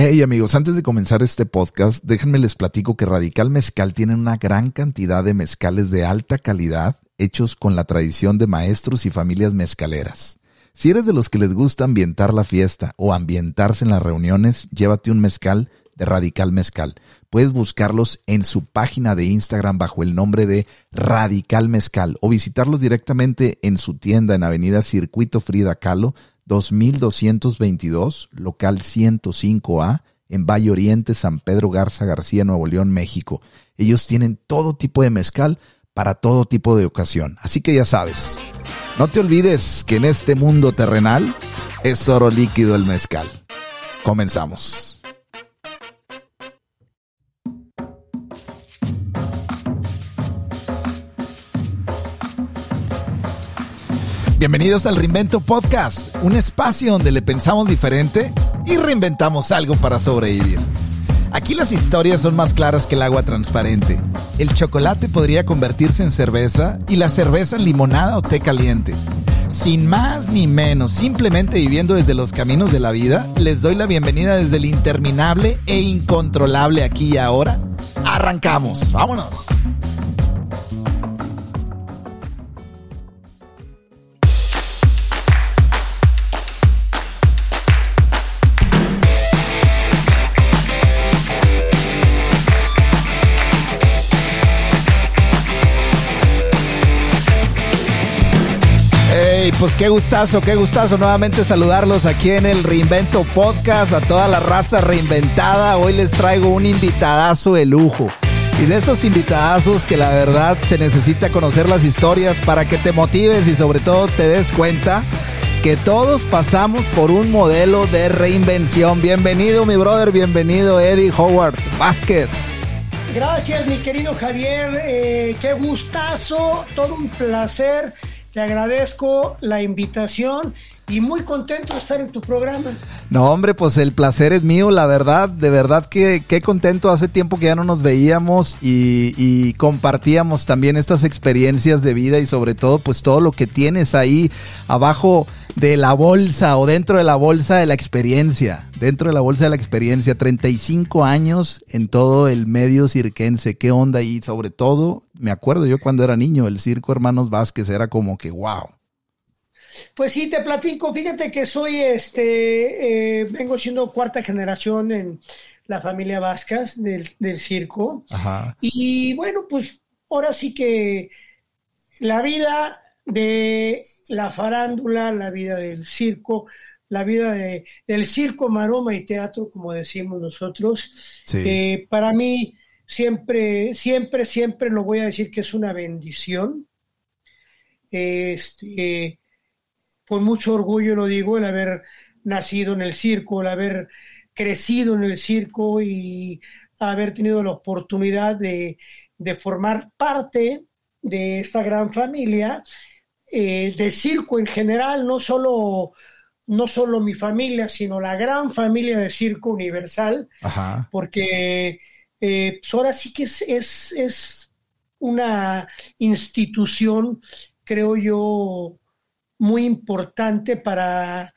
Hey amigos, antes de comenzar este podcast, déjenme les platico que Radical Mezcal tiene una gran cantidad de mezcales de alta calidad hechos con la tradición de maestros y familias mezcaleras. Si eres de los que les gusta ambientar la fiesta o ambientarse en las reuniones, llévate un mezcal de Radical Mezcal. Puedes buscarlos en su página de Instagram bajo el nombre de Radical Mezcal o visitarlos directamente en su tienda en Avenida Circuito Frida Kahlo 2222, local 105A, en Valle Oriente, San Pedro Garza García, Nuevo León, México. Ellos tienen todo tipo de mezcal para todo tipo de ocasión. Así que ya sabes, no te olvides que en este mundo terrenal es oro líquido el mezcal. Comenzamos. Bienvenidos al Reinvento Podcast, un espacio donde le pensamos diferente y reinventamos algo para sobrevivir. Aquí las historias son más claras que el agua transparente. El chocolate podría convertirse en cerveza y la cerveza en limonada o té caliente. Sin más ni menos, simplemente viviendo desde los caminos de la vida, les doy la bienvenida desde el interminable e incontrolable aquí y ahora. Arrancamos, vámonos. Pues qué gustazo, qué gustazo nuevamente saludarlos aquí en el Reinvento Podcast, a toda la raza reinventada. Hoy les traigo un invitadazo de lujo. Y de esos invitadazos que la verdad se necesita conocer las historias para que te motives y sobre todo te des cuenta que todos pasamos por un modelo de reinvención. Bienvenido mi brother, bienvenido Eddie Howard Vázquez. Gracias mi querido Javier, eh, qué gustazo, todo un placer te agradezco la invitación y muy contento de estar en tu programa. No, hombre, pues el placer es mío, la verdad, de verdad que qué contento. Hace tiempo que ya no nos veíamos y, y, compartíamos también estas experiencias de vida y sobre todo pues todo lo que tienes ahí abajo de la bolsa o dentro de la bolsa de la experiencia. Dentro de la bolsa de la experiencia, 35 años en todo el medio cirquense. ¿Qué onda? Y sobre todo, me acuerdo yo cuando era niño, el circo Hermanos Vázquez era como que wow pues sí, te platico. Fíjate que soy, este, eh, vengo siendo cuarta generación en la familia Vascas del, circo. Y bueno, pues ahora sí que la vida de la farándula, la vida del circo, la vida de, del circo, maroma y teatro, como decimos nosotros, eh, para mí siempre, siempre, siempre lo voy a decir que es una bendición. Este, con mucho orgullo lo digo, el haber nacido en el circo, el haber crecido en el circo y haber tenido la oportunidad de, formar parte de esta gran familia eh, de circo en general, no solo, no solo mi familia, sino la gran familia de circo universal, porque eh, pues ahora sí que es, es, es una institución, creo yo, muy importante para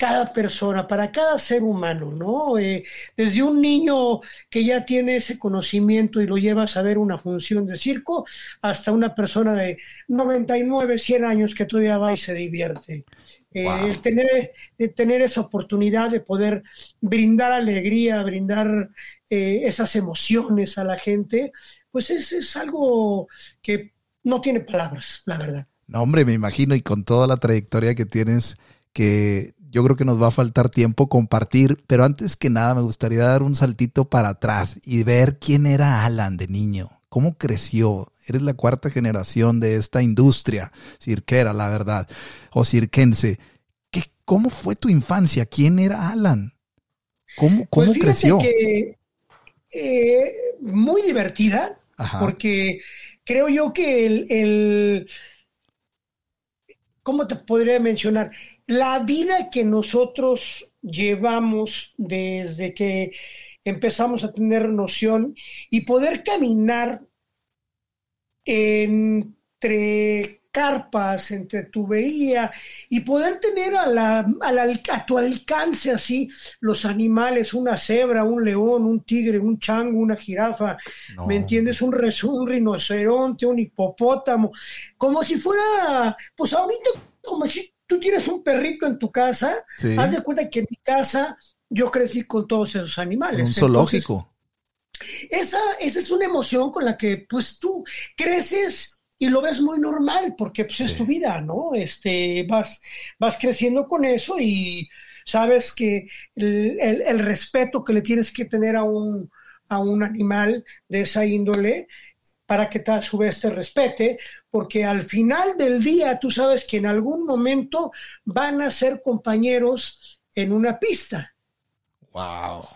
cada persona, para cada ser humano, ¿no? Eh, desde un niño que ya tiene ese conocimiento y lo llevas a ver una función de circo, hasta una persona de 99, 100 años que todavía va y se divierte. Eh, el tener, tener esa oportunidad de poder brindar alegría, brindar eh, esas emociones a la gente, pues es, es algo que no tiene palabras, la verdad. No, hombre, me imagino, y con toda la trayectoria que tienes, que yo creo que nos va a faltar tiempo compartir, pero antes que nada me gustaría dar un saltito para atrás y ver quién era Alan de niño, cómo creció. Eres la cuarta generación de esta industria cirquera, la verdad, o cirquense. ¿Qué, ¿Cómo fue tu infancia? ¿Quién era Alan? ¿Cómo, cómo pues creció? Eh, muy divertida, porque creo yo que el ¿cómo te podría mencionar? La vida que nosotros llevamos desde que empezamos a tener noción y poder caminar entre carpas, entre tubería y poder tener a, la, a, tu alcance así los animales, una cebra, un león, un tigre, un chango, una jirafa, ¿me entiendes? Un, un rinoceronte, un hipopótamo, como si fuera, pues ahorita como si tú tienes un perrito en tu casa, haz de cuenta que en mi casa yo crecí con todos esos animales. Un zoológico. esa, esa es una emoción con la que pues tú creces y lo ves muy normal porque pues, es tu vida, ¿no? Este, vas, vas creciendo con eso y sabes que el, respeto que le tienes que tener a un, a un animal de esa índole para que a su vez te respete, porque al final del día tú sabes que en algún momento van a ser compañeros en una pista. Wow.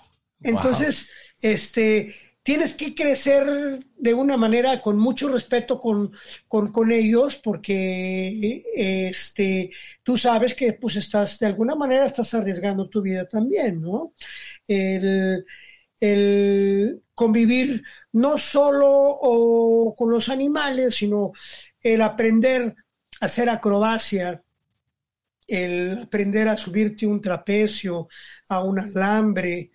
Entonces, este, tienes que crecer de una manera con mucho respeto con, con, ellos porque este, tú sabes que pues estás, de alguna manera estás arriesgando tu vida también, ¿no? El, convivir no solo con los animales, sino el aprender a hacer acrobacia, el aprender a subirte un trapecio, a un alambre,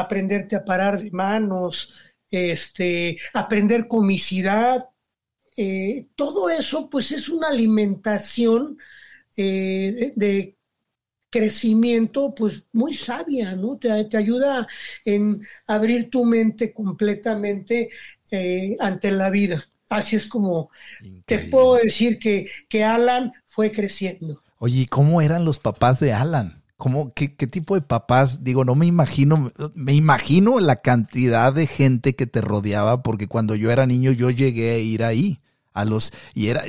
aprenderte a parar de manos, este, aprender comicidad, eh, todo eso pues es una alimentación eh, de, crecimiento pues muy sabia, ¿no? Te, ayuda en abrir tu mente completamente eh, ante la vida. Así es como te puedo decir que, que Alan fue creciendo. Oye, ¿cómo eran los papás de Alan? ¿Cómo, qué, tipo de papás? Digo, no me imagino, me imagino la cantidad de gente que te rodeaba, porque cuando yo era niño yo llegué a ir ahí, a los, y era,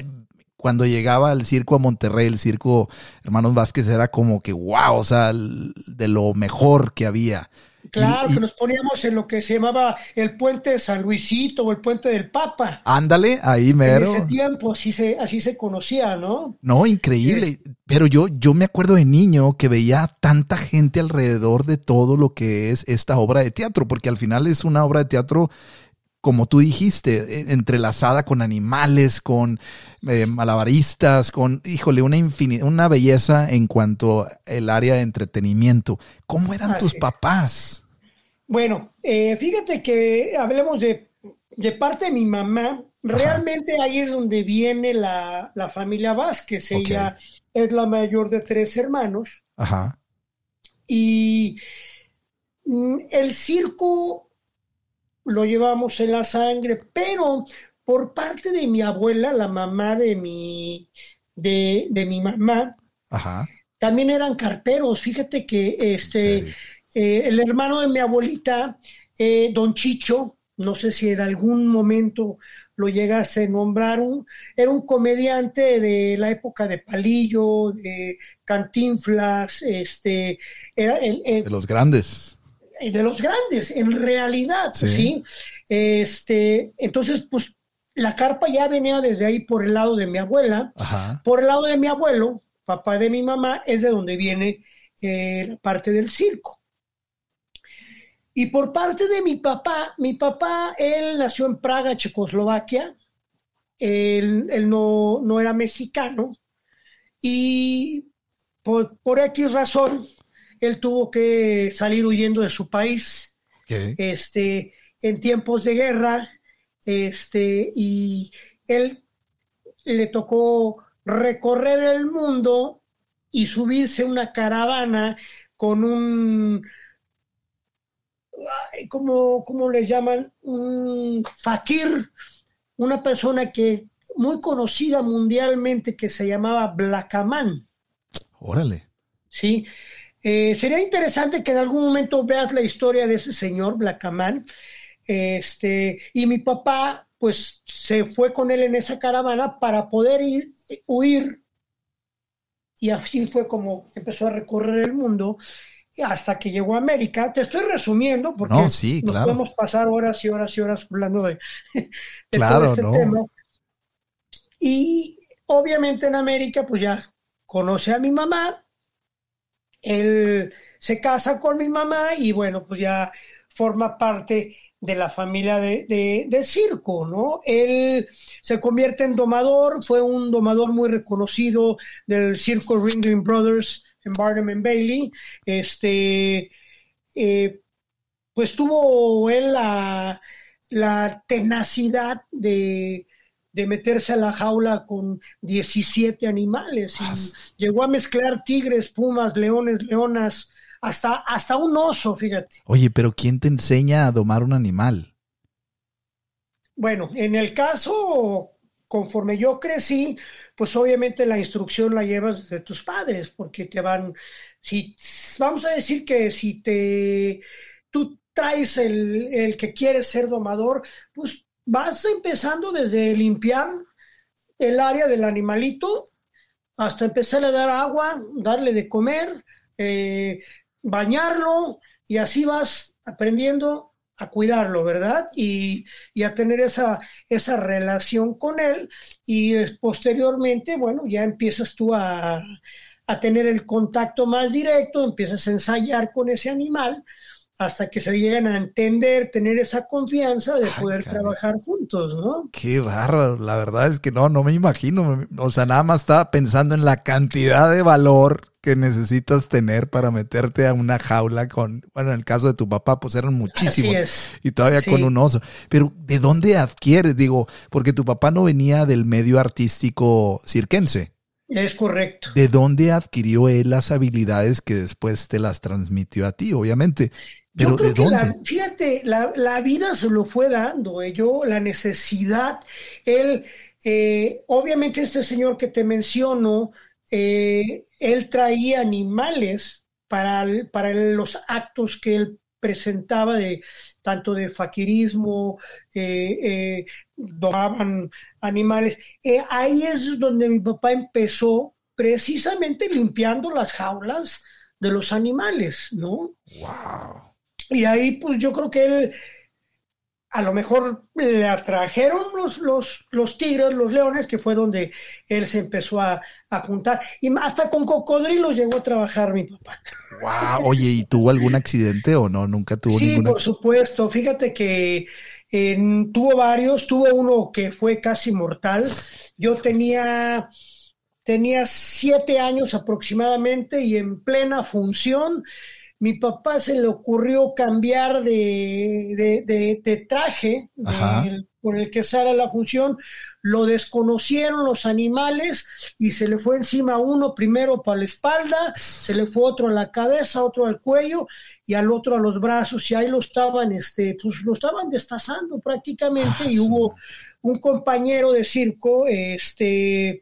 cuando llegaba al circo a Monterrey, el circo Hermanos Vázquez era como que wow, o sea, de lo mejor que había. Claro, que nos poníamos en lo que se llamaba el puente de San Luisito o el puente del Papa. Ándale, ahí mero. En ese tiempo así se, así se conocía, ¿no? No, increíble. Pero yo, yo me acuerdo de niño que veía tanta gente alrededor de todo lo que es esta obra de teatro, porque al final es una obra de teatro como tú dijiste, e, entrelazada con animales, con eh, malabaristas, con, híjole, una, una belleza en cuanto al área de entretenimiento. ¿Cómo eran tus papás? Bueno, eh, fíjate que hablemos de, parte de mi mamá. Realmente ahí es donde viene la, familia Vázquez. Ella es la mayor de tres hermanos. Ajá. Y mm, el circo lo llevamos en la sangre, pero por parte de mi abuela, la mamá de mi, de, mi mamá, también eran carperos. Fíjate que este eh, el hermano de mi abuelita, eh, don Chicho, no sé si en algún momento lo llegase a nombrar, era un comediante de la época de Palillo, de Cantinflas, este, era el, de los grandes. De los grandes, en realidad, sí. Este, entonces, pues la carpa ya venía desde ahí por el lado de mi abuela, por el lado de mi abuelo, papá de mi mamá, es de donde viene eh, la parte del circo. Y por parte de mi papá, mi papá, él nació en Praga, Checoslovaquia, él, no, era mexicano. Y por, por, X razón, él tuvo que salir huyendo de su país. Este, en tiempos de guerra, este, y él le tocó recorrer el mundo y subirse una caravana con un como, como le llaman, un fakir, una persona que muy conocida mundialmente que se llamaba Blackaman. Órale. Sí. Eh, sería interesante que en algún momento veas la historia de ese señor, Blackaman. Este, y mi papá, pues, se fue con él en esa caravana para poder ir, huir. Y así fue como empezó a recorrer el mundo hasta que llegó a América. Te estoy resumiendo porque no, sí, nos podemos pasar horas y horas y horas hablando de, claro, este tema. Y obviamente en América, pues ya conoce a mi mamá, él se casa con mi mamá y bueno, pues ya forma parte de la familia de, de, circo, ¿no? Él se convierte en domador, fue un domador muy reconocido del circo Ringling Brothers en Barnum and Bailey. Este, eh, pues tuvo él la, la tenacidad de, de meterse a la jaula con 17 animales y llegó a mezclar tigres, pumas, leones, leonas, hasta, hasta un oso, fíjate. Oye, pero ¿quién te enseña a domar un animal? Bueno, en el caso, conforme yo crecí, pues obviamente la instrucción la llevas de tus padres, porque te van, si, vamos a decir que si te, tú traes el, el que quieres ser domador, pues vas empezando desde limpiar el área del animalito hasta empezar a dar agua, darle de comer, eh, bañarlo y así vas aprendiendo a cuidarlo, ¿verdad? Y, a tener esa, esa relación con él y posteriormente, bueno, ya empiezas tú a, a tener el contacto más directo, empiezas a ensayar con ese animal hasta que se lleguen a entender, tener esa confianza de poder trabajar juntos, ¿no? Qué bárbaro, la verdad es que no, no me imagino, o sea, nada más estaba pensando en la cantidad de valor que necesitas tener para meterte a una jaula con, bueno, en el caso de tu papá, pues eran muchísimos y todavía con un oso. Pero ¿de dónde adquieres? Digo, porque tu papá no venía del medio artístico cirquense. Es correcto. ¿De dónde adquirió él las habilidades que después te las transmitió a ti, obviamente? Pero ¿de dónde? fíjate, la, vida se lo fue dando, eh, yo, la necesidad, él, eh, obviamente este señor que te menciono, eh, él traía animales para, para los actos que él presentaba de tanto de faquirismo, eh, domaban animales. Ahí es donde mi papá empezó precisamente limpiando las jaulas de los animales, ¿no? Wow. Y ahí pues yo creo que él a lo mejor le atrajeron los, los, los tigres, los leones, que fue donde él se empezó a, juntar. Y hasta con cocodrilos llegó a trabajar mi papá. Wow, oye, ¿y tuvo algún accidente o no? Nunca tuvo sí, por supuesto. Fíjate que tuvo varios, tuvo uno que fue casi mortal. Yo tenía, tenía siete años aproximadamente y en plena función mi papá se le ocurrió cambiar de, traje por el que sale la función, lo desconocieron los animales y se le fue encima uno primero para la espalda, se le fue otro a la cabeza, otro al cuello y al otro a los brazos. Y ahí lo estaban, este, pues lo estaban destazando prácticamente y ah, hubo un compañero de circo, este,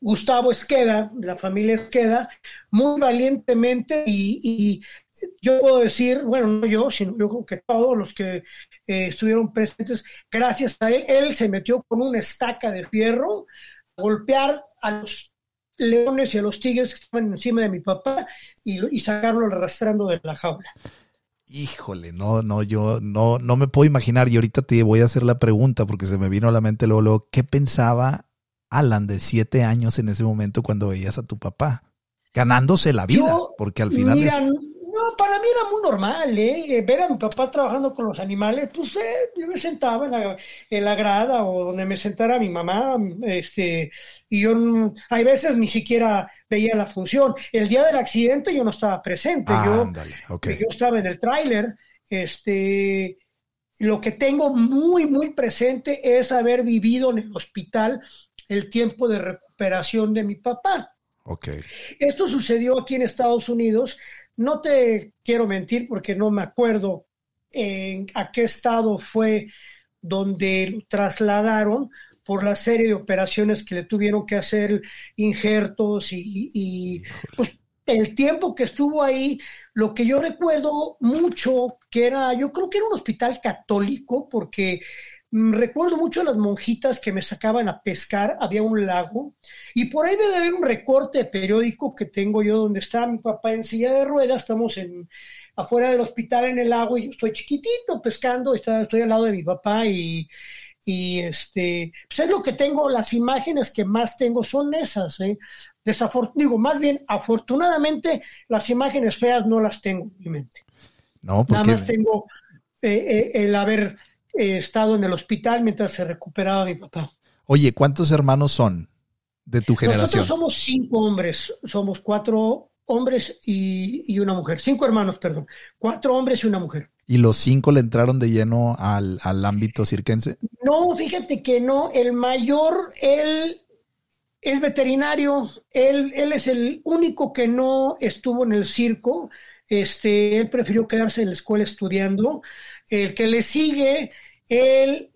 Gustavo Esqueda, la familia Esqueda, muy valientemente y, yo puedo decir, bueno, no yo, sino yo creo que todos los que eh, estuvieron presentes, gracias a él, él se metió con una estaca de fierro a golpear a los leones y a los tigres que estaban encima de mi papá y, y sacarlo arrastrando de la jaula. Híjole, no, no, yo no, no me puedo imaginar y ahorita te voy a hacer la pregunta porque se me vino a la mente luego, luego ¿qué pensaba Alan de siete años en ese momento cuando veías a tu papá? Ganándose la vida, porque al final... no, para mí era muy normal, ¿eh? Ver a mi papá trabajando con los animales, pues eh, yo me sentaba en la, en la, grada o donde me sentara mi mamá, este, y yo, hay veces ni siquiera veía la función. El día del accidente yo no estaba presente, yo, yo estaba en el tráiler, este, lo que tengo muy, muy presente es haber vivido en el hospital el tiempo de recuperación de mi papá. Okay. Esto sucedió aquí en Estados Unidos. No te quiero mentir porque no me acuerdo en a qué estado fue donde lo trasladaron por la serie de operaciones que le tuvieron que hacer, injertos y, y pues el tiempo que estuvo ahí, lo que yo recuerdo mucho, que era, yo creo que era un hospital católico, porque recuerdo mucho a las monjitas que me sacaban a pescar, había un lago, y por ahí debe haber un recorte periódico que tengo yo donde está mi papá en silla de ruedas, estamos en afuera del hospital en el lago y yo estoy chiquitito pescando, estoy al lado de mi papá y, y este, pues es lo que tengo, las imágenes que más tengo son esas, ¿eh? digo, más bien, afortunadamente las imágenes feas no las tengo en mi mente. No, Nada más tengo eh, el haber estado en el hospital mientras se recuperaba mi papá. Oye, ¿cuántos hermanos son de tu generación? Nosotros somos cinco hombres, somos cuatro hombres y, una mujer, cinco hermanos, perdón, cuatro hombres y una mujer. ¿Y los cinco le entraron de lleno al, al ámbito cirquense? No, fíjate que no, el mayor, él es veterinario, él, él es el único que no estuvo en el circo, este, él prefirió quedarse en la escuela estudiando. El que le sigue, él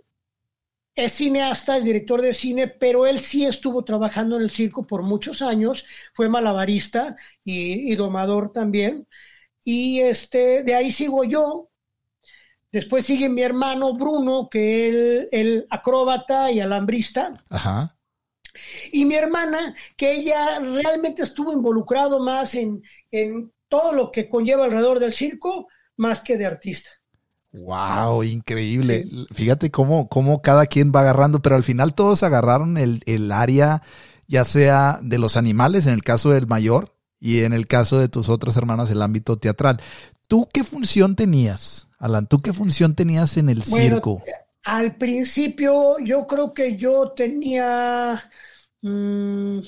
es cineasta, es director de cine, pero él sí estuvo trabajando en el circo por muchos años, fue malabarista y, domador también. Y este, de ahí sigo yo. Después sigue mi hermano Bruno, que él, el acróbata y alambrista. Ajá. Y mi hermana, que ella realmente estuvo involucrado más en, en todo lo que conlleva alrededor del circo, más que de artista. Wow, increíble. Fíjate cómo, cómo cada quien va agarrando, pero al final todos agarraron el, el área, ya sea de los animales, en el caso del mayor, y en el caso de tus otras hermanas, el ámbito teatral. ¿Tú qué función tenías, Alan? ¿Tú qué función tenías en el circo? Al principio yo creo que yo tenía... Mm,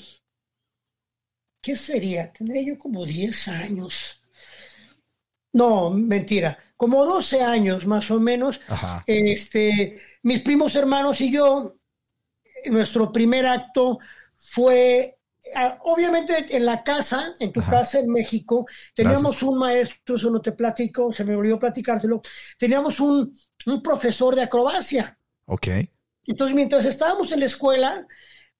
¿Qué sería? Tendría yo como 10 años. No, mentira, como 12 años más o menos. Este, mis primos hermanos y yo, nuestro primer acto fue ah, obviamente en la casa, en tu casa en México, teníamos un maestro, eso no te platico, se me olvidó platicártelo, teníamos un, un profesor de acrobacia. Ok. Entonces, mientras estábamos en la escuela,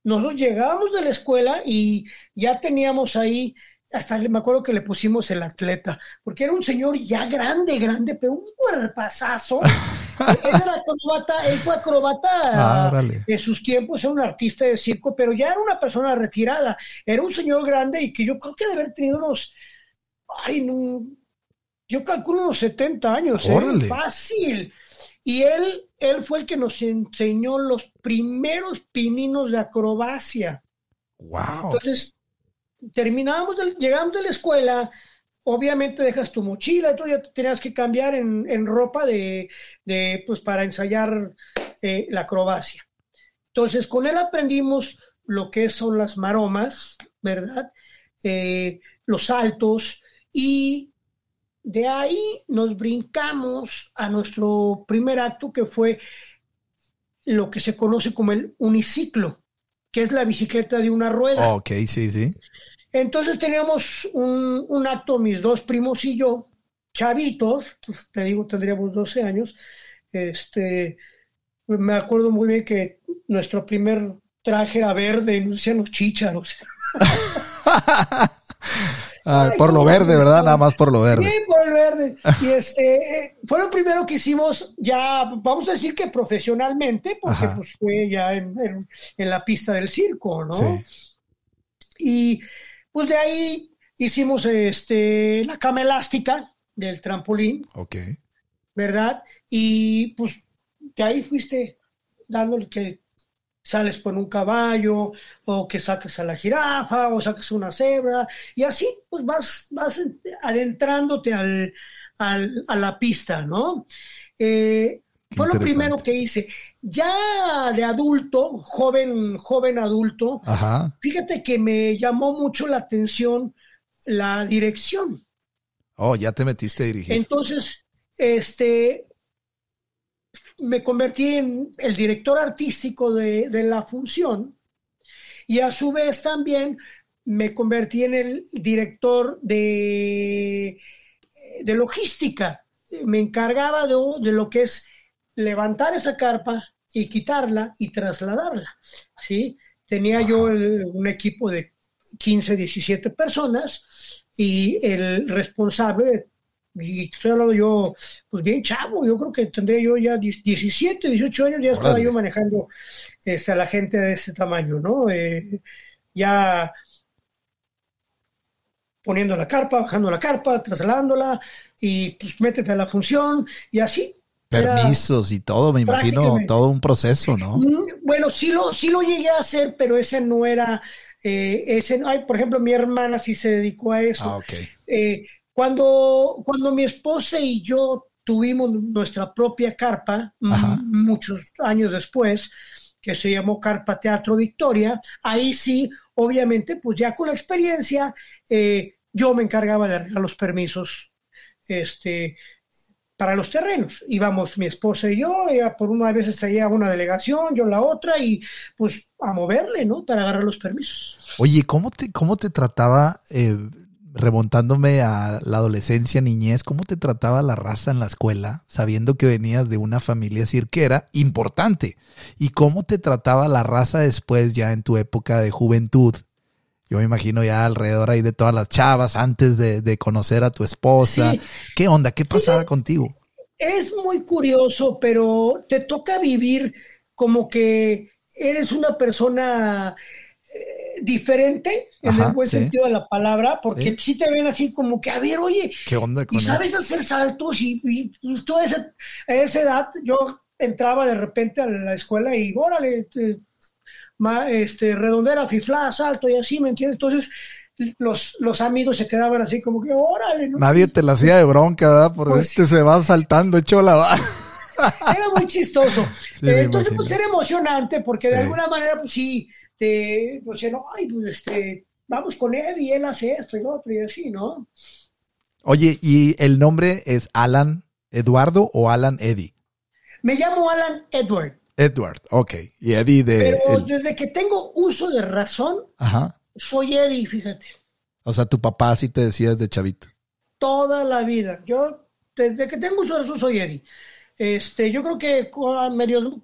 nosotros llegábamos de la escuela y ya teníamos ahí, hasta me acuerdo que le pusimos el atleta, porque era un señor ya grande, grande, pero un cuerpazazo. él era acrobata, él fue acrobata ah, en sus tiempos, era un artista de circo, pero ya era una persona retirada. Era un señor grande y que yo creo que debe haber tenido unos, ay, no, yo calculo unos 70 años, ¿eh? fácil. Y él, él fue el que nos enseñó los primeros pininos de acrobacia. Wow. Entonces, terminábamos, llegamos de la escuela, obviamente dejas tu mochila, tú ya tenías que cambiar en, ropa de, pues para ensayar eh, la acrobacia. Entonces, con él aprendimos lo que son las maromas, ¿verdad? Eh, los saltos y de ahí nos brincamos a nuestro primer acto que fue lo que se conoce como el uniciclo, que es la bicicleta de una rueda. Ok, sí, sí. Entonces teníamos un, acto, mis dos primos y yo, chavitos, pues te digo, tendríamos 12 años. Este, me acuerdo muy bien que nuestro primer traje era verde y nos decían los chícharos. Ah, por lo verde, ¿verdad? Nada más por lo verde. Sí, por lo verde. Y este, fue lo primero que hicimos ya, vamos a decir que profesionalmente, porque pues fue ya en, la pista del circo, ¿no? Sí. Y pues de ahí hicimos este, la cama elástica del trampolín. Ok. ¿Verdad? Y pues de ahí fuiste dándole que sales con un caballo, o que saques a la jirafa, o saques una cebra, y así pues vas, vas adentrándote al, a la pista, ¿no? Eh, fue lo primero que hice. Ya de adulto, joven, joven adulto, fíjate que me llamó mucho la atención la dirección. Oh, ya te metiste a dirigir. Entonces, este, me convertí en el director artístico de, la función y a su vez también me convertí en el director de, de logística. Me encargaba de, de, lo que es levantar esa carpa y quitarla y trasladarla. ¿sí? Tenía yo un equipo de 15, 17 personas y el responsable y estoy hablando yo, pues bien chavo, yo creo que tendría yo ya 17, 18 años, ya estaba yo manejando este, a la gente de ese tamaño, ¿no? Eh, ya poniendo la carpa, bajando la carpa, trasladándola y pues métete a la función y así. Permisos y todo, me imagino, todo un proceso, ¿no? Mm, bueno, sí lo, sí lo llegué a hacer, pero ese no era, eh, ese, ay, por ejemplo, mi hermana sí se dedicó a eso. Ah, ok. Eh, cuando, cuando mi esposa y yo tuvimos nuestra propia carpa muchos años después, que se llamó Carpa Teatro Victoria. Ahí sí, obviamente, pues ya con la experiencia, eh, yo me encargaba de arreglar los permisos este, para los terrenos. Íbamos mi esposa y yo, ella por una vez traía una delegación, yo la otra, y pues a moverle, ¿no? Para agarrar los permisos. Oye, ¿cómo te, cómo te trataba eh, remontándome a la adolescencia, niñez, ¿cómo te trataba la raza en la escuela, sabiendo que venías de una familia cirquera importante? ¿Y cómo te trataba la raza después, ya en tu época de juventud? Yo me imagino ya alrededor ahí de todas las chavas, antes de, conocer a tu esposa. ¿Qué onda? ¿Qué pasaba contigo? Es muy curioso, pero te toca vivir como que eres una persona diferente en el buen sentido de la palabra, porque si te ven así como que, a ver, oye, ¿qué onda y sabes hacer saltos y, y, toda esa, a esa edad yo entraba de repente a la escuela y órale, este, redondera, fifla, salto y así, ¿me entiendes? Entonces los, los amigos se quedaban así como que, órale. Nadie te la hacía de bronca, ¿verdad? Porque pues este se va saltando, hecho la Era muy chistoso. Eh, entonces, pues era emocionante porque de alguna manera, pues sí, te, pues, no, ay, pues este, vamos con él y él hace esto y lo otro y así, ¿no? Oye, ¿y el nombre es Alan Eduardo o Alan Eddie? Me llamo Alan Edward. Edward, ok. Y Eddie de... Pero desde que tengo uso de razón, soy Eddie, fíjate. O sea, tu papá sí te decía desde chavito. Toda la vida. Yo, desde que tengo uso de razón, soy Eddie. Este, yo creo que medio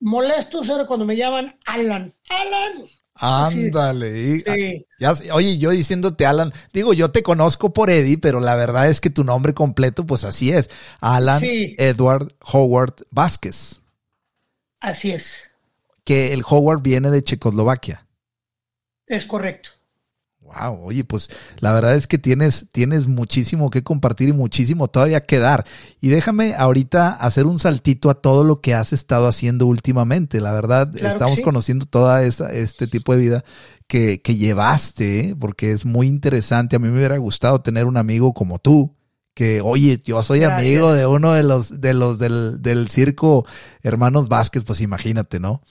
molestos era cuando me llaman Alan. Alan. Ándale. oye, yo diciéndote Alan, digo, yo te conozco por Eddie, pero la verdad es que tu nombre completo, pues así es. Alan Edward Howard Vázquez. Así es. Que el Howard viene de Checoslovaquia. Es correcto. Wow, oye, pues la verdad es que tienes, tienes muchísimo que compartir y muchísimo todavía que dar. Y déjame ahorita hacer un saltito a todo lo que has estado haciendo últimamente. La verdad, estamos conociendo toda esa, este tipo de vida que, que llevaste, ¿eh? porque es muy interesante. A mí me hubiera gustado tener un amigo como tú, que oye, yo soy amigo de uno de los, de los del, del circo Hermanos Vázquez, pues imagínate, ¿no?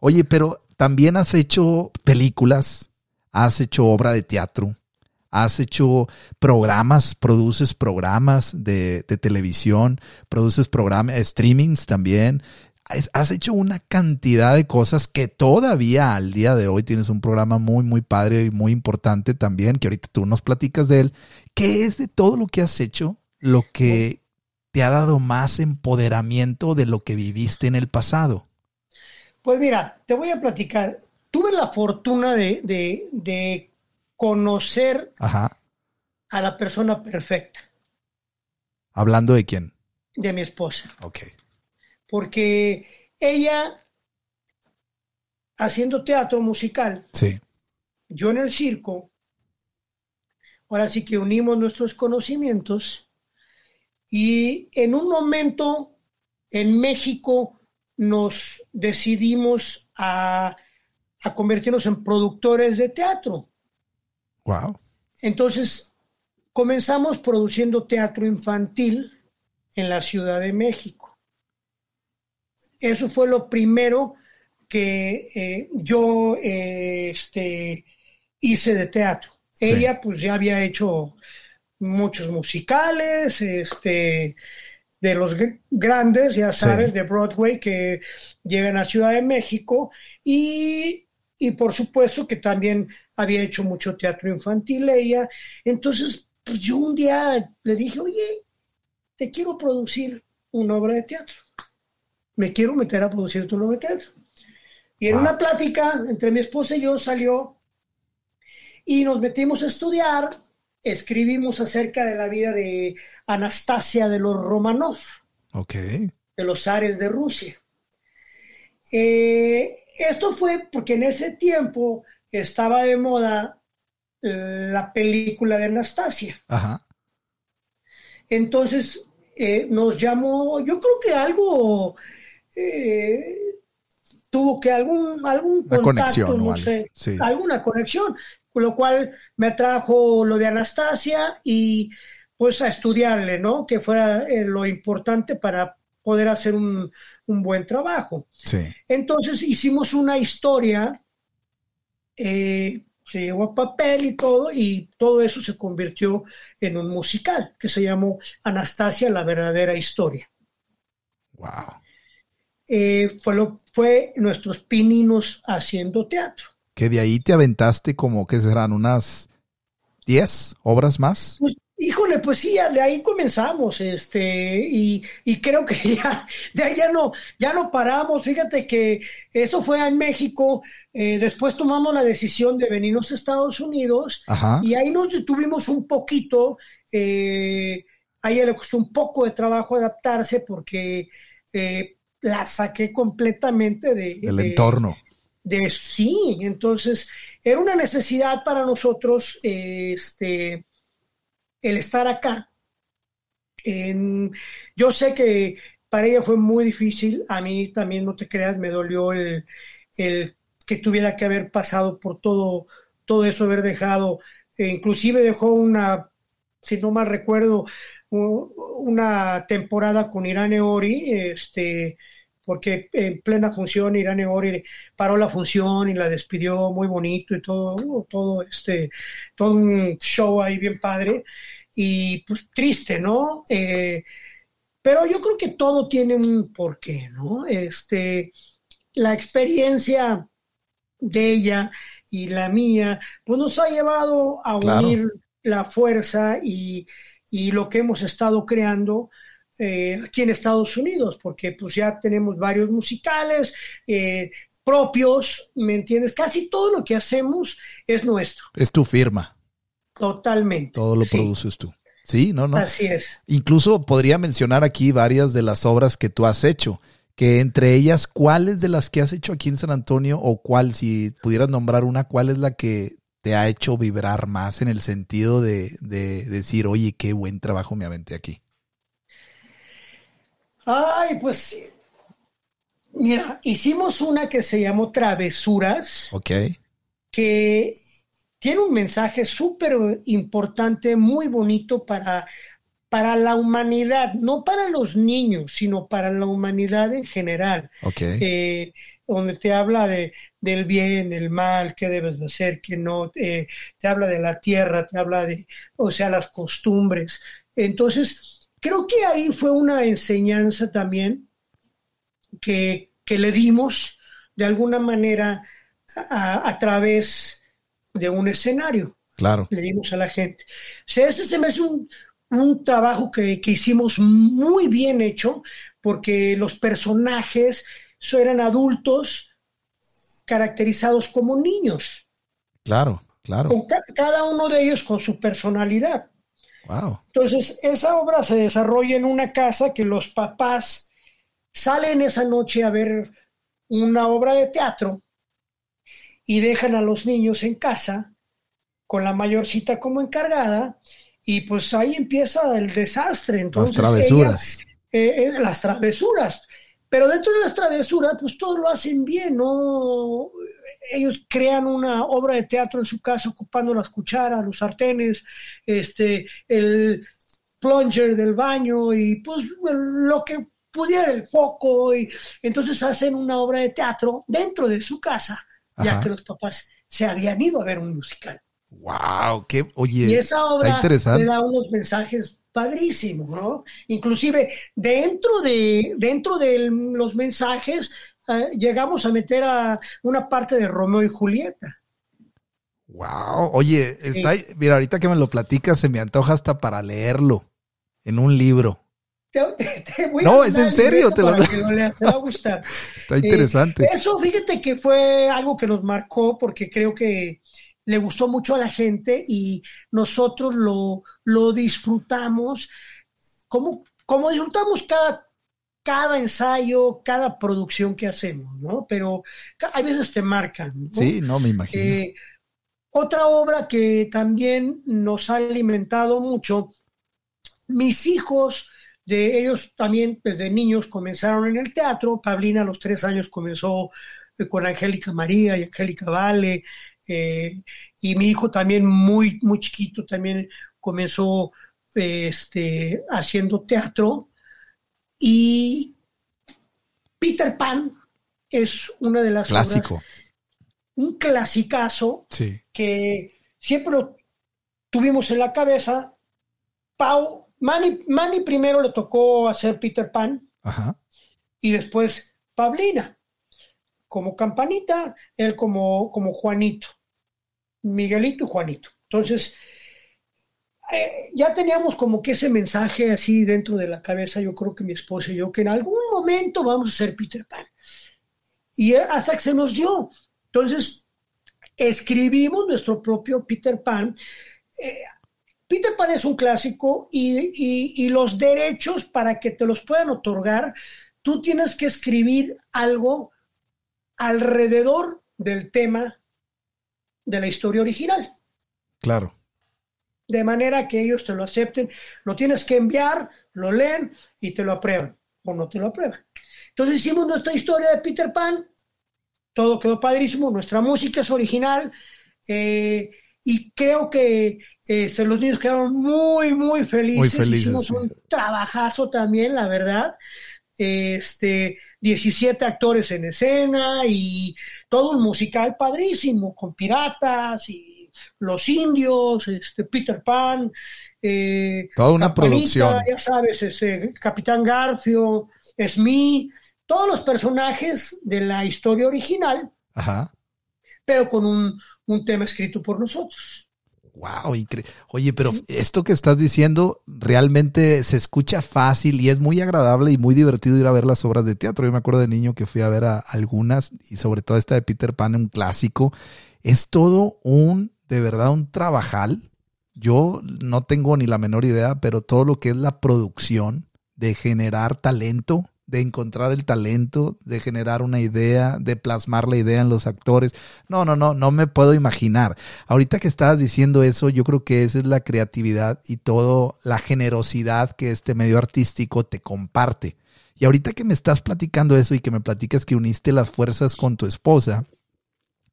Oye, pero también has hecho películas has hecho obra de teatro, has hecho programas, produces programas de, televisión, produces programas, streamings también. Has hecho una cantidad de cosas que todavía al día de hoy tienes un programa muy, muy padre y muy importante también, que ahorita tú nos platicas de él. ¿Qué es de todo lo que has hecho lo que te ha dado más empoderamiento de lo que viviste en el pasado? Pues mira, te voy a platicar tuve la fortuna de, conocer a la persona perfecta. ¿Hablando de quién? De mi esposa. Ok. Porque ella, haciendo teatro musical, sí. yo en el circo, ahora sí que unimos nuestros conocimientos y en un momento en México nos decidimos a a convertirnos en productores de teatro. Wow. Entonces, comenzamos produciendo teatro infantil en la Ciudad de México. Eso fue lo primero que eh, yo eh, este, hice de teatro. Ella pues ya había hecho muchos musicales, este, de los grandes, ya sabes, de Broadway que llegan a Ciudad de México y y por supuesto que también había hecho mucho teatro infantil ella. Entonces, pues yo un día le dije, oye, te quiero producir una obra de teatro. Me quiero meter a producir tu obra de teatro. Y en una plática entre mi esposa y yo salió y nos metimos a estudiar, escribimos acerca de la vida de Anastasia de los Romanov. Ok. De los zares de Rusia. Eh, esto fue porque en ese tiempo estaba de moda la película de Anastasia. Ajá. Entonces eh, nos llamó, yo creo que algo eh, tuvo que algún, algún conexión, no sé, alguna conexión, con lo cual me trajo lo de Anastasia y pues a estudiarle, ¿no? Que fuera eh, lo importante para poder hacer un, buen trabajo. Sí. Entonces hicimos una historia, eh, se llevó a papel y todo, y todo eso se convirtió en un musical que se llamó Anastasia, la verdadera historia. Wow. Eh, fue, lo, fue nuestros pininos haciendo teatro. Que de ahí te aventaste como que serán unas 10 obras más. Pues, híjole, pues sí, de ahí comenzamos, este, y, y, creo que ya, de ahí ya no, ya no paramos. Fíjate que eso fue en México, eh, después tomamos la decisión de venirnos a Estados Unidos y ahí nos detuvimos un poquito. Eh, a ella le costó un poco de trabajo adaptarse porque eh, la saqué completamente de, del entorno. De sí, entonces era una necesidad para nosotros este, el estar acá. yo sé que para ella fue muy difícil, a mí también, no te creas, me dolió el, que tuviera que haber pasado por todo, todo eso, haber dejado, e inclusive dejó una, si no mal recuerdo, una temporada con Irán Eori, este, porque en plena función Irán Eori paró la función y la despidió muy bonito y todo, todo este, todo un show ahí bien padre y pues triste, ¿no? Eh, pero yo creo que todo tiene un porqué, ¿no? Este, la experiencia de ella y la mía, pues nos ha llevado a unir la fuerza y, y lo que hemos estado creando eh, aquí en Estados Unidos, porque pues ya tenemos varios musicales eh, propios, ¿me entiendes? Casi todo lo que hacemos es nuestro. Es tu firma. Totalmente. Todo lo produces tú. Sí, no, no. Así es. Incluso podría mencionar aquí varias de las obras que tú has hecho, que entre ellas, ¿cuáles de las que has hecho aquí en San Antonio o cuál, si pudieras nombrar una, cuál es la que te ha hecho vibrar más en el sentido de, de decir, oye, qué buen trabajo me aventé aquí? Ay, pues mira, hicimos una que se llamó Travesuras. Ok. Que tiene un mensaje súper importante, muy bonito para, para la humanidad, no para los niños, sino para la humanidad en general. Ok. Eh, donde te habla de, del bien, del mal, qué debes de hacer, qué no, eh, te habla de la tierra, te habla de, o sea, las costumbres. Entonces, creo que ahí fue una enseñanza también que, le dimos de alguna manera a, través de un escenario. Claro. Le dimos a la gente. O sea, ese se me hace un, trabajo que, hicimos muy bien hecho, porque los personajes eran adultos caracterizados como niños. Claro, claro. Con cada uno de ellos con su personalidad. Entonces, esa obra se desarrolla en una casa que los papás salen esa noche a ver una obra de teatro y dejan a los niños en casa con la mayorcita como encargada y pues ahí empieza el desastre. Entonces, las travesuras. Eh, eh, las travesuras. Pero dentro de las travesuras, pues todos lo hacen bien, ¿no? Ellos crean una obra de teatro en su casa ocupando las cucharas, los sartenes, este, el plunger del baño y pues lo que pudiera el foco y entonces hacen una obra de teatro dentro de su casa, ya que los papás se habían ido a ver un musical. Wow, qué oye, y esa obra le da unos mensajes padrísimos, ¿no? Inclusive dentro de dentro de los mensajes eh, llegamos a meter a una parte de Romeo y Julieta. Wow, oye, está, mira, ahorita que me lo platicas se me antoja hasta para leerlo en un libro. no, es en serio, te, lo... va a gustar. está interesante. Eh, eso, fíjate que fue algo que nos marcó porque creo que le gustó mucho a la gente y nosotros lo, lo disfrutamos. Como, como disfrutamos cada cada ensayo, cada producción que hacemos, ¿no? Pero hay veces te marcan. ¿no? Sí, no me imagino. Eh, otra obra que también nos ha alimentado mucho, mis hijos, de ellos también desde niños comenzaron en el teatro, Pablina a los tres años comenzó eh, con Angélica María y Angélica Vale, eh, y mi hijo también muy, muy chiquito también comenzó este, haciendo teatro y Peter Pan es una de las Clásico. un clasicazo Sí. que siempre lo tuvimos en la cabeza. Pau, Manny, Manny primero le tocó hacer Peter Pan Ajá. y después Pablina como campanita, él como, como Juanito, Miguelito y Juanito. Entonces, eh, ya teníamos como que ese mensaje así dentro de la cabeza, yo creo que mi esposo y yo, que en algún momento vamos a ser Peter Pan. Y eh, hasta que se nos dio. Entonces, escribimos nuestro propio Peter Pan. Eh, Peter Pan es un clásico y, y, los derechos para que te los puedan otorgar, tú tienes que escribir algo alrededor del tema de la historia original. Claro. De manera que ellos te lo acepten, lo tienes que enviar, lo leen y te lo aprueban o no te lo aprueban. Entonces hicimos nuestra historia de Peter Pan, todo quedó padrísimo, nuestra música es original eh, y creo que este, los niños quedaron muy, muy felices. Muy felices Hicimos sí. un trabajazo también, la verdad. Este, 17 actores en escena y todo un musical padrísimo, con piratas y los indios, este, Peter Pan. Eh, Toda una producción. Ya sabes, ese, Capitán Garfio, Smee, todos los personajes de la historia original, Ajá. pero con un, un tema escrito por nosotros. Wow, increíble. Oye, pero esto que estás diciendo realmente se escucha fácil y es muy agradable y muy divertido ir a ver las obras de teatro. Yo me acuerdo de niño que fui a ver a algunas y sobre todo esta de Peter Pan, un clásico. Es todo un, de verdad, un trabajal. Yo no tengo ni la menor idea, pero todo lo que es la producción de generar talento, de encontrar el talento, de generar una idea, de plasmar la idea en los actores. No, no, no, no me puedo imaginar. Ahorita que estabas diciendo eso, yo creo que esa es la creatividad y todo la generosidad que este medio artístico te comparte. Y ahorita que me estás platicando eso y que me platicas que uniste las fuerzas con tu esposa,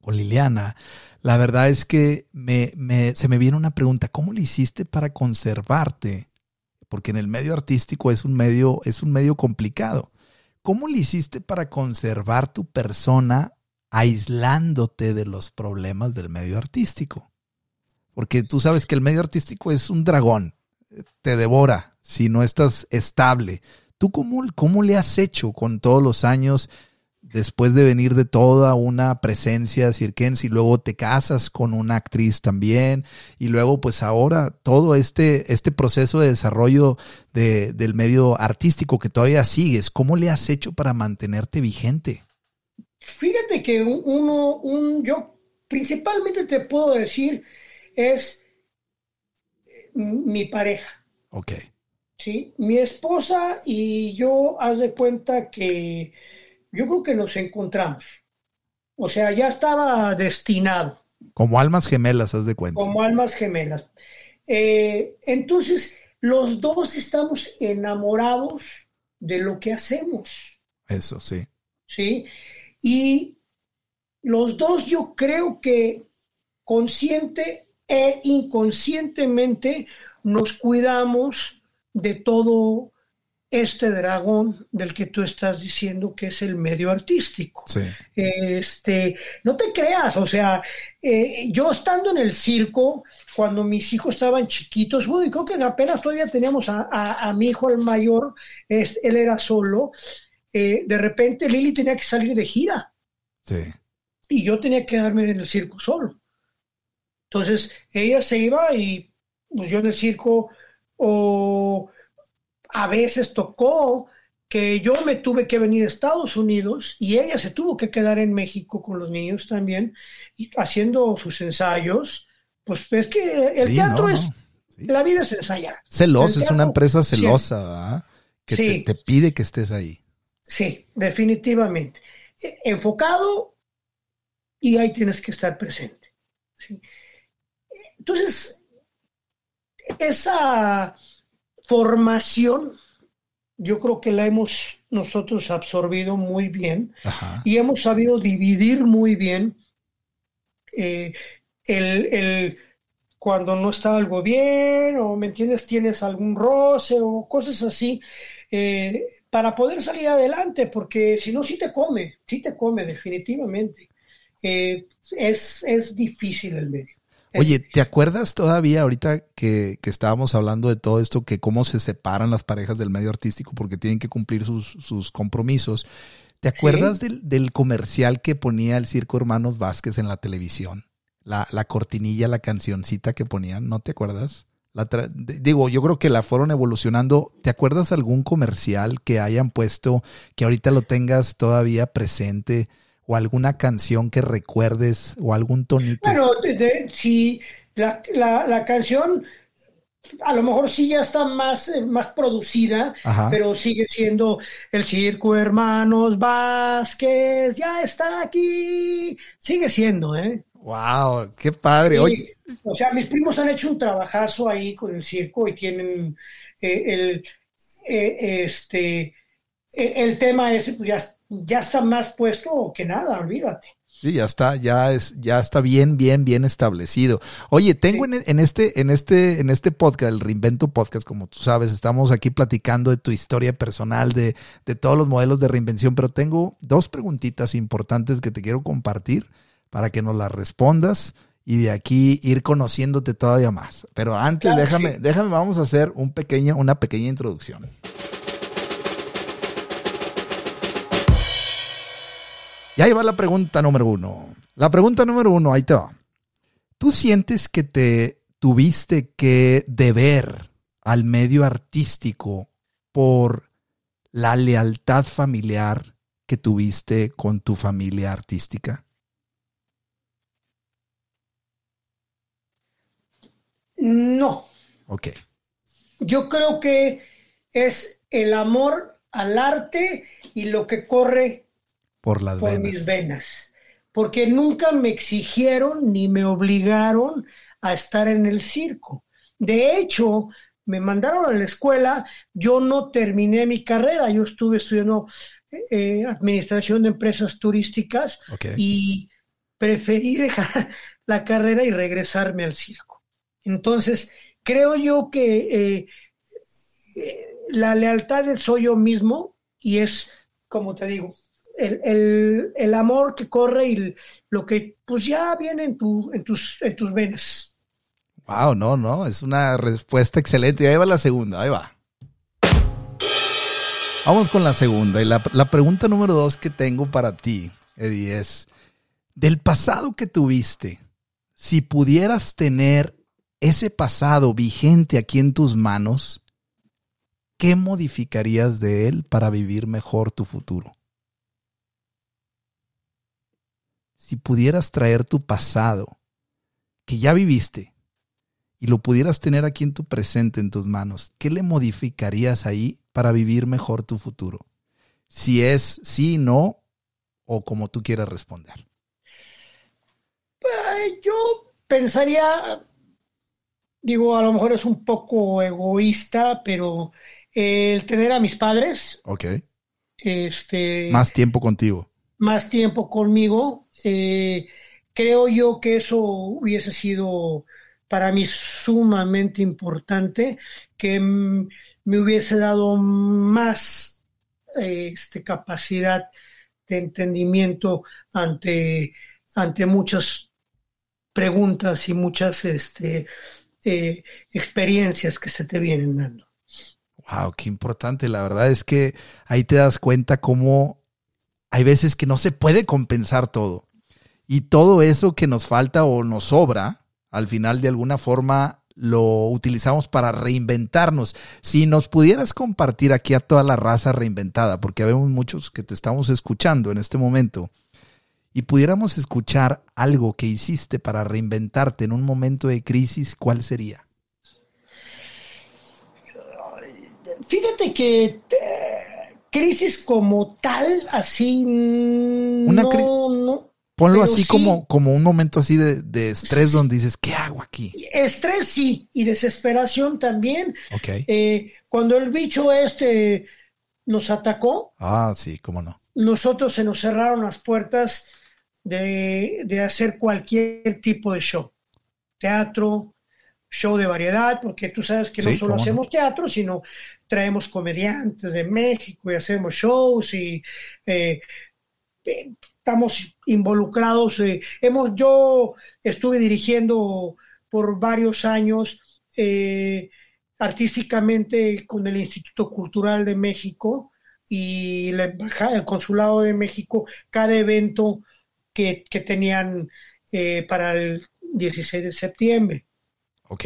con Liliana, la verdad es que me, me, se me viene una pregunta, ¿cómo le hiciste para conservarte? Porque en el medio artístico es un medio, es un medio complicado. ¿Cómo le hiciste para conservar tu persona aislándote de los problemas del medio artístico? Porque tú sabes que el medio artístico es un dragón, te devora si no estás estable. ¿Tú cómo, cómo le has hecho con todos los años después de venir de toda una presencia cirquense y luego te casas con una actriz también y luego pues ahora todo este, este proceso de desarrollo de, del medio artístico que todavía sigues, ¿cómo le has hecho para mantenerte vigente? Fíjate que uno, un, yo principalmente te puedo decir es mi pareja. Ok. Sí, mi esposa y yo, haz de cuenta que yo creo que nos encontramos. O sea, ya estaba destinado. Como almas gemelas, haz de cuenta. Como almas gemelas. Eh, entonces, los dos estamos enamorados de lo que hacemos. Eso, sí. ¿Sí? Y los dos yo creo que consciente e inconscientemente nos cuidamos de todo este dragón del que tú estás diciendo que es el medio artístico. Sí. Este, no te creas, o sea, eh, yo estando en el circo, cuando mis hijos estaban chiquitos, uy, creo que apenas todavía teníamos a, a, a mi hijo el mayor, es, él era solo, eh, de repente Lili tenía que salir de gira. Sí. Y yo tenía que quedarme en el circo solo. Entonces, ella se iba y pues, yo en el circo, o a veces tocó que yo me tuve que venir a Estados Unidos y ella se tuvo que quedar en México con los niños también, y haciendo sus ensayos. Pues es que el Sí, teatro no, es, no. Sí. la vida es ensayar. Celoso, El es una empresa sí. celosa, ¿verdad? Que Sí. te, te pide que estés ahí. Sí, definitivamente. Eh, Enfocado y ahí tienes que estar presente. ¿sí? Entonces, esa formación yo creo que la hemos nosotros absorbido muy bien Ajá. y hemos sabido dividir muy bien eh, el, el cuando no está algo bien, o me entiendes, tienes algún roce o cosas así, eh, para poder salir adelante, porque si no, sí te come, sí te come definitivamente. Eh, es, es difícil el medio. Oye, ¿te acuerdas todavía ahorita que, que, estábamos hablando de todo esto, que cómo se separan las parejas del medio artístico porque tienen que cumplir sus, sus compromisos? ¿Te acuerdas del, del, comercial que ponía el Circo Hermanos Vázquez en la televisión? la, la cortinilla, la cancioncita que ponían, ¿no te acuerdas? La digo, yo creo que la fueron evolucionando. ¿Te acuerdas algún comercial que hayan puesto que ahorita lo tengas todavía presente? ¿O alguna canción que recuerdes? ¿O algún tonito? Bueno, si la, la, la, canción a lo mejor sí ya está más, más producida, pero sigue siendo el Circo Hermanos Vázquez, ya está aquí. Sigue siendo, ¿eh? Wow, qué padre. O sea, mis primos han hecho un trabajazo ahí con el circo y tienen eh, el eh, este eh, el tema ese pues ya, ya está más puesto que nada, olvídate. Sí, ya está, ya es, ya está bien, bien, bien establecido. Oye, tengo en, en, este, en este, en este podcast, el Reinvento Podcast, como tú sabes, estamos aquí platicando de tu historia personal, de, de todos los modelos de reinvención, pero tengo dos preguntitas importantes que te quiero compartir para que nos las respondas y de aquí ir conociéndote todavía más. Pero antes, déjame, déjame, vamos a hacer un pequeño, una pequeña introducción. Y ahí va la pregunta número uno. La pregunta número uno, ahí te va. ¿Tú sientes que te tuviste que deber al medio artístico por la lealtad familiar que tuviste con tu familia artística? No. Ok. Yo creo que es el amor al arte y lo que corre por, las por mis venas. Porque nunca me exigieron ni me obligaron a estar en el circo. De hecho, me mandaron a la escuela, yo no terminé mi carrera, yo estuve estudiando eh, administración de empresas turísticas y preferí dejar la carrera y regresarme al circo. Entonces, creo yo que eh, eh, la lealtad soy yo mismo y es, como te digo, el, amor que corre y lo que pues ya viene en, tu, en, tus, en tus venas. Wow, no, no, es una respuesta excelente. Ahí va la segunda, ahí va. Vamos con la segunda. Y la, la pregunta número dos que tengo para ti, Eddie, es, del pasado que tuviste, si pudieras tener ese pasado vigente aquí en tus manos, ¿qué modificarías de él para vivir mejor tu futuro? Si pudieras traer tu pasado, que ya viviste, y lo pudieras tener aquí en tu presente, en tus manos, ¿qué le modificarías ahí para vivir mejor tu futuro? Si es sí, no, o como tú quieras responder. Pues, yo pensaría digo, a lo mejor es un poco egoísta, pero el tener a mis padres. Ok. Este. Más tiempo contigo. Más tiempo conmigo. Eh, creo yo que eso hubiese sido para mí sumamente importante, que me hubiese dado más este, capacidad de entendimiento ante, ante muchas preguntas y muchas este, eh, experiencias que se te vienen dando. Wow, qué importante. La verdad es que ahí te das cuenta cómo hay veces que no se puede compensar todo. Y todo eso que nos falta o nos sobra, al final de alguna forma lo utilizamos para reinventarnos. Si nos pudieras compartir aquí a toda la raza reinventada, porque vemos muchos que te estamos escuchando en este momento, y pudiéramos escuchar algo que hiciste para reinventarte en un momento de crisis, ¿cuál sería? Fíjate que eh, crisis como tal, así Una no, Ponlo así como, como un momento así de, estrés donde dices, ¿qué hago aquí? Estrés sí, y desesperación también. Ok. Eh, cuando el bicho este nos atacó. Ah, sí, cómo no. Nosotros se nos cerraron las puertas de, hacer cualquier tipo de show, teatro, show de variedad, porque tú sabes que no solo hacemos teatro, sino traemos comediantes de México y hacemos shows y eh, estamos involucrados. Eh, hemos, yo estuve dirigiendo por varios años eh, artísticamente con el Instituto Cultural de México y la embajada, el Consulado de México, cada evento que, tenían eh, para el 16 de septiembre. Ok.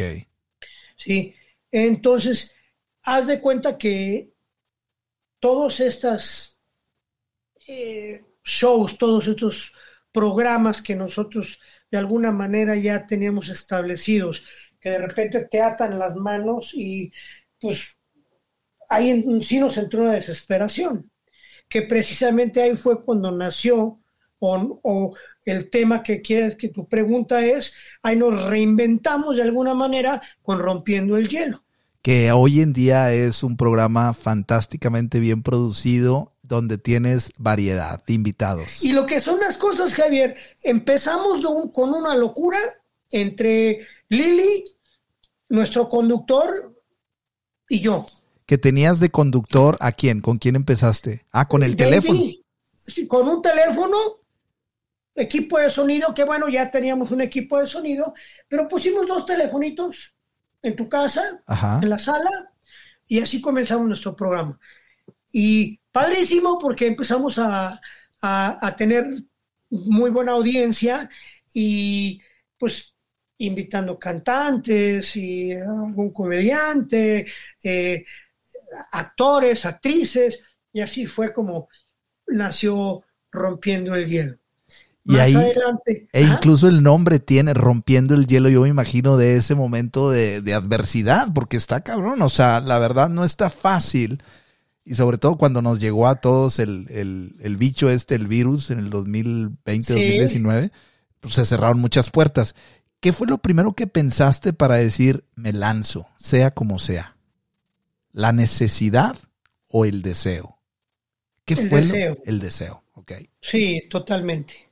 Sí, entonces, haz de cuenta que todos estos eh, shows, todos estos programas que nosotros de alguna manera ya teníamos establecidos, que de repente te atan las manos y pues ahí sí nos entró una desesperación, que precisamente ahí fue cuando nació o, el tema que quieres que tu pregunta es, ahí nos reinventamos de alguna manera con Rompiendo el Hielo. Que hoy en día es un programa fantásticamente bien producido donde tienes variedad de invitados. Y lo que son las cosas, Javier, empezamos con una locura entre Lili, nuestro conductor, y yo. ¿Que tenías de conductor a quién? ¿Con quién empezaste? Ah, con el teléfono. Sí, con un teléfono, equipo de sonido, que bueno, ya teníamos un equipo de sonido, pero pusimos dos telefonitos en tu casa, en la sala, y así comenzamos nuestro programa. Y padrísimo porque empezamos a, a, tener muy buena audiencia y pues invitando cantantes y algún comediante, eh, actores, actrices, y así fue como nació Rompiendo el Hielo. Y ahí, e incluso el nombre tiene Rompiendo el Hielo, yo me imagino de ese momento de, de adversidad, porque está cabrón, o sea, la verdad no está fácil y sobre todo cuando nos llegó a todos el, bicho este, el virus, en el 2020-2019, pues se cerraron muchas puertas. ¿Qué fue lo primero que pensaste para decir, me lanzo, sea como sea? ¿La necesidad o el deseo? ¿Qué fue deseo. el deseo? Ok. Sí, totalmente.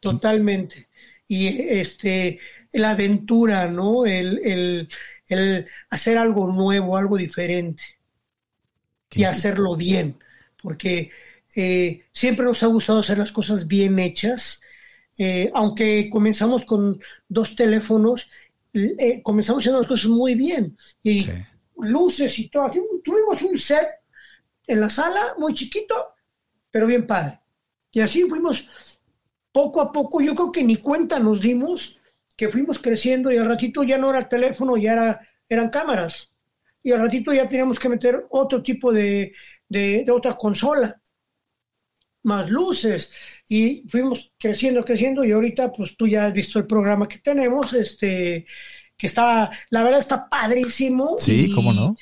Totalmente. Y este, la aventura, ¿no? el hacer algo nuevo, algo diferente y hacerlo bien, porque eh, siempre nos ha gustado hacer las cosas bien hechas, eh, aunque comenzamos con dos teléfonos, eh, comenzamos haciendo las cosas muy bien, y luces y todo, tuvimos un set en la sala muy chiquito, pero bien padre. Y así fuimos poco a poco, yo creo que ni cuenta nos dimos que fuimos creciendo y al ratito ya no era teléfono, ya era, eran cámaras y al ratito ya teníamos que meter otro tipo de, de, otra consola, más luces, y fuimos creciendo, creciendo, y ahorita pues tú ya has visto el programa que tenemos, este, que está, la verdad está padrísimo. Sí, cómo no.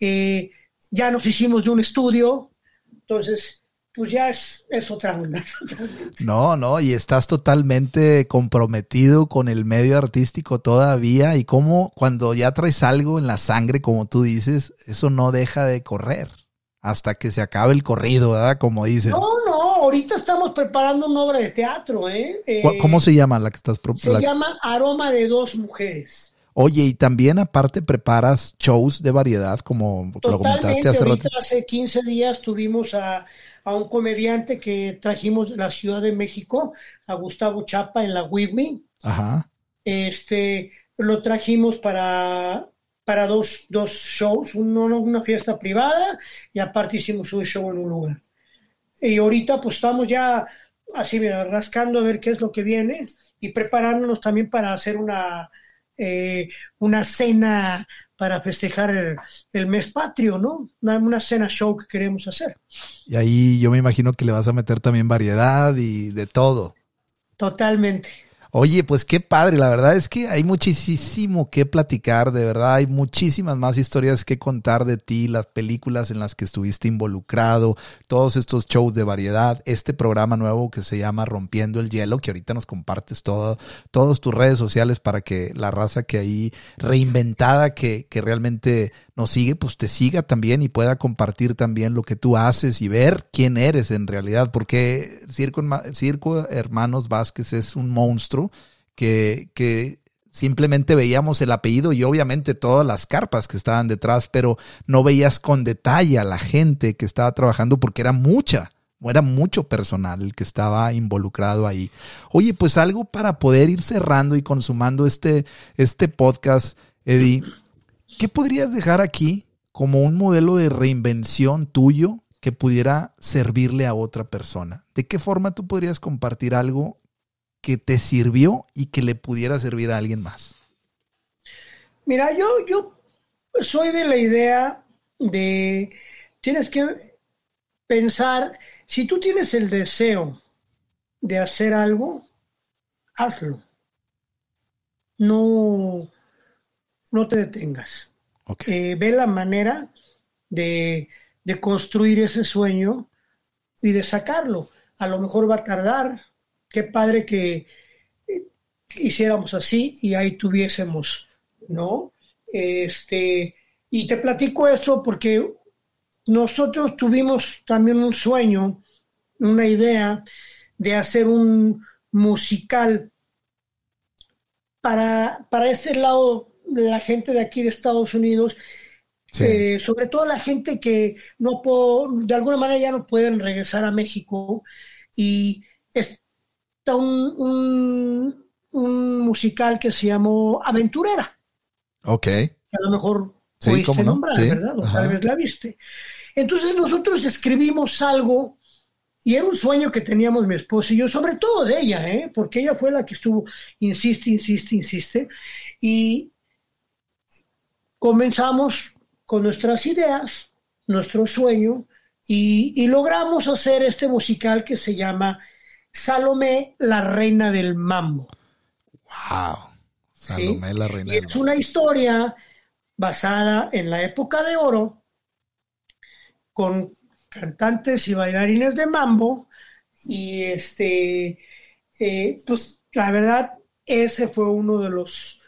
Eh, ya nos hicimos de un estudio, entonces pues ya es, es otra onda. No, no, y estás totalmente comprometido con el medio artístico todavía y como cuando ya traes algo en la sangre, como tú dices, eso no deja de correr hasta que se acabe el corrido, ¿verdad? Como dicen. No, no, ahorita estamos preparando una obra de teatro, ¿eh? cómo se llama la que estás Se llama Aroma de dos mujeres. Oye, y también aparte preparas shows de variedad, como lo comentaste hace rato. Hace 15 días tuvimos a a un comediante que trajimos de la Ciudad de México, a Gustavo Chapa en la Wiwi. Ajá. Este, lo trajimos para, para dos, dos shows, uno, una fiesta privada y aparte hicimos un show en un lugar. Y ahorita pues estamos ya así, mira, rascando a ver qué es lo que viene y preparándonos también para hacer una, eh, una cena para festejar el, mes patrio, ¿no? Una, cena show que queremos hacer. Y ahí yo me imagino que le vas a meter también variedad y de todo. Totalmente. Oye, pues qué padre, la verdad es que hay muchísimo que platicar, de verdad, hay muchísimas más historias que contar de ti, las películas en las que estuviste involucrado, todos estos shows de variedad, este programa nuevo que se llama Rompiendo el Hielo, que ahorita nos compartes todo, todas tus redes sociales para que la raza que ahí reinventada, que, que realmente nos sigue, pues te siga también y pueda compartir también lo que tú haces y ver quién eres en realidad, porque Circo, Circo Hermanos Vázquez es un monstruo que, que simplemente veíamos el apellido y obviamente todas las carpas que estaban detrás, pero no veías con detalle a la gente que estaba trabajando porque era mucha, era mucho personal el que estaba involucrado ahí. Oye, pues algo para poder ir cerrando y consumando este, este podcast, Eddie, ¿qué podrías dejar aquí como un modelo de reinvención tuyo que pudiera servirle a otra persona? ¿De qué forma tú podrías compartir algo que te sirvió y que le pudiera servir a alguien más? Mira, yo, yo soy de la idea de, tienes que pensar, si tú tienes el deseo de hacer algo, hazlo. No, no te detengas. Eh, ve la manera de, de construir ese sueño y de sacarlo. A lo mejor va a tardar, qué padre que eh, hiciéramos así y ahí tuviésemos, ¿no? Este, y te platico esto porque nosotros tuvimos también un sueño, una idea de hacer un musical para, para ese lado la gente de aquí de Estados Unidos, eh, sobre todo la gente que no de alguna manera ya no pueden regresar a México y un, un, musical que se llamó Aventurera. Ok. Que a lo mejor sí, nombrar, ¿verdad? O tal vez la viste. Entonces nosotros escribimos algo y era un sueño que teníamos mi esposa y yo, sobre todo de ella, ¿eh? porque ella fue la que estuvo, insiste, insiste, insiste. Y comenzamos con nuestras ideas, nuestro sueño, y, y logramos hacer este musical que se llama Salomé, la reina del mambo. Wow. Salomé, la reina Es una historia basada en la época de oro, con cantantes y bailarines de mambo. Y este, eh, pues la verdad, ese fue uno de los,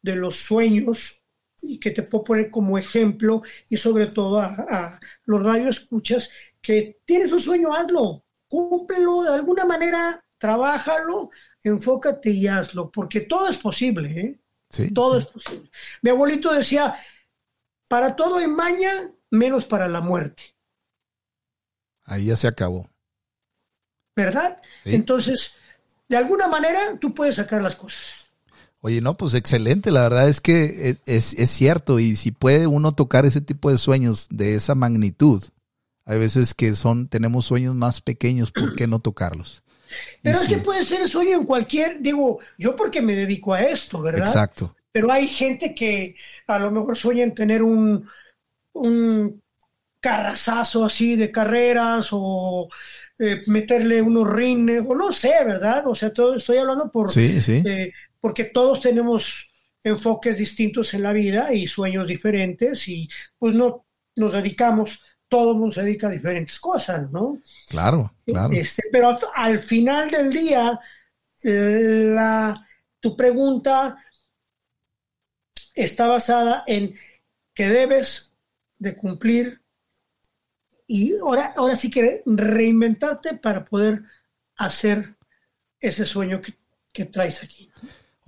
de los sueños y que te puedo poner como ejemplo y sobre todo a, a los radioescuchas que tienes un sueño, hazlo, cúmplelo de alguna manera, trabájalo, enfócate y hazlo, porque todo es posible, ¿eh? Sí, todo es posible. Mi abuelito decía, para todo hay maña, menos para la muerte. Ahí ya se acabó. ¿Verdad? Entonces, de alguna manera, tú puedes sacar las cosas. Oye, no, pues excelente. La verdad es que es, es, cierto. Y si puede uno tocar ese tipo de sueños de esa magnitud, hay veces que son, tenemos sueños más pequeños, ¿por qué no tocarlos? Pero es que puede ser el sueño en cualquier, digo, yo porque me dedico a esto, ¿verdad? Exacto. Pero hay gente que a lo mejor sueña en tener un, un carrazazo así de carreras o eh, meterle unos rines, o no sé, ¿verdad? O sea, todo, estoy hablando por, sí, sí. Eh, porque todos tenemos enfoques distintos en la vida y sueños diferentes y pues no nos dedicamos todo el mundo se dedica a diferentes cosas, ¿no? Claro, claro. Este, pero al final del día, la, tu pregunta está basada en que debes de cumplir y ahora, ahora sí que reinventarte para poder hacer ese sueño que, traes aquí.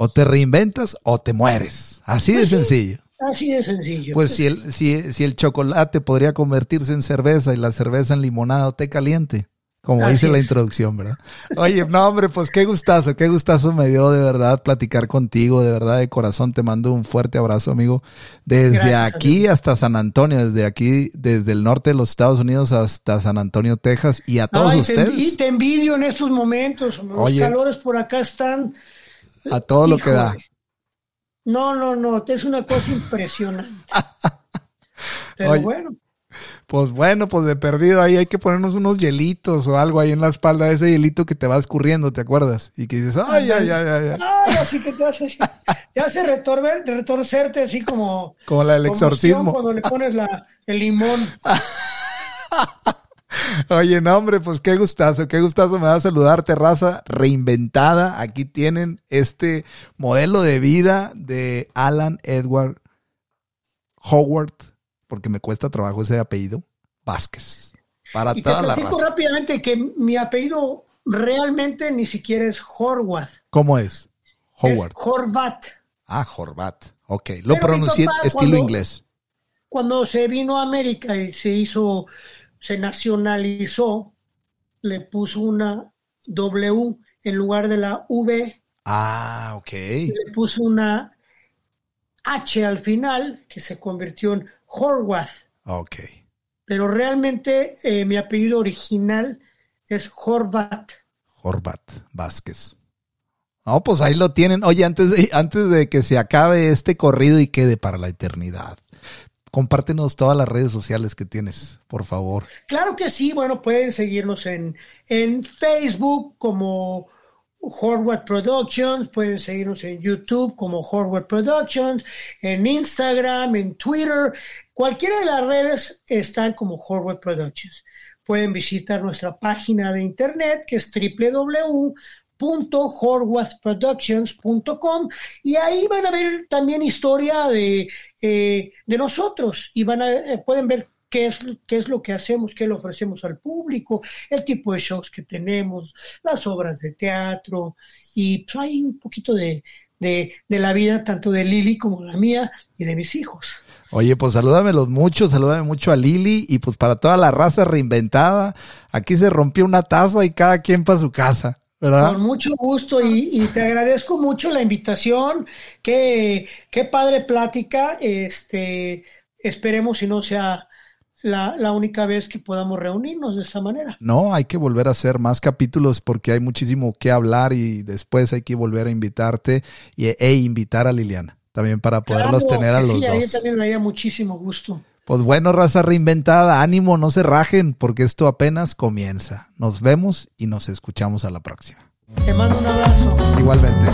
O te reinventas o te mueres. Así de pues sencillo. Así de sencillo. Pues si el, si, si el chocolate podría convertirse en cerveza y la cerveza en limonada o té caliente, como dice la introducción, ¿verdad? Oye, no, hombre, pues qué gustazo, qué gustazo me dio de verdad platicar contigo, de verdad de corazón te mando un fuerte abrazo, amigo. Desde aquí hasta San Antonio, desde aquí, desde el norte de los Estados Unidos hasta San Antonio, Texas y a todos ustedes. Y te envidio en estos momentos, los calores por acá están. A todo lo que da. No, no, no, es una cosa impresionante. Pero bueno. Pues bueno, pues de perdido ahí hay que ponernos unos hielitos o algo ahí en la espalda, ese hielito que te va escurriendo, ¿te acuerdas? Y que dices, ay, ay, ay, ay. Ay, ay así que te hace, te hace retorcerte así como... Como la del exorcismo. Cuando le pones la, el limón. Oye, no, hombre, pues qué gustazo, qué gustazo me da saludarte, raza reinventada. Aquí tienen este modelo de vida de Alan Edward Howard, porque me cuesta trabajo ese apellido, Vázquez. Para y toda te la raza. rápidamente que mi apellido realmente ni siquiera es Horwath. ¿Cómo es? Howard. Horvat. Ah, Horvat. Ok, lo pronuncié estilo inglés. Cuando se vino a América y se hizo, se nacionalizó, le puso una W en lugar de la V. Ah, ok. Le puso una H al final, que se convirtió en Horvath. Ok. Pero realmente eh, mi apellido original es Horvat. Horvat Vázquez. No, pues ahí lo tienen. Oye, antes de, antes de que se acabe este corrido y quede para la eternidad, compártenos todas las redes sociales que tienes, por favor. Claro que sí. Bueno, pueden seguirnos en, en Facebook como Horvath Productions, pueden seguirnos en YouTube como Horvath Productions, en Instagram, en Twitter, cualquiera de las redes están como Horvath Productions. Pueden visitar nuestra página de internet que es www.horwathproductions.com y ahí van a ver también historia de, eh, de nosotros y van a, eh, pueden ver qué es, qué es lo que hacemos, qué le ofrecemos al público, el tipo de shows que tenemos, las obras de teatro, y pues, hay un poquito de, de, la vida tanto de Lili como la mía y de mis hijos. Oye, pues salúdamelos mucho, salúdame mucho a Lili y pues para toda la raza reinventada, aquí se rompió una taza y cada quien para su casa. ¿Verdad? Con mucho gusto y, y, te agradezco mucho la invitación. Qué, qué padre plática. Este, esperemos si no sea la, única vez que podamos reunirnos de esta manera. No, hay que volver a hacer más capítulos porque hay muchísimo que hablar y después hay que volver a invitarte y, e invitar a Liliana también para poderlos tener a los sí, dos. Sí, también me haría muchísimo gusto. Pues bueno, raza reinventada, ánimo, no se rajen porque esto apenas comienza. Nos vemos y nos escuchamos a la próxima. Te mando un abrazo. Igualmente.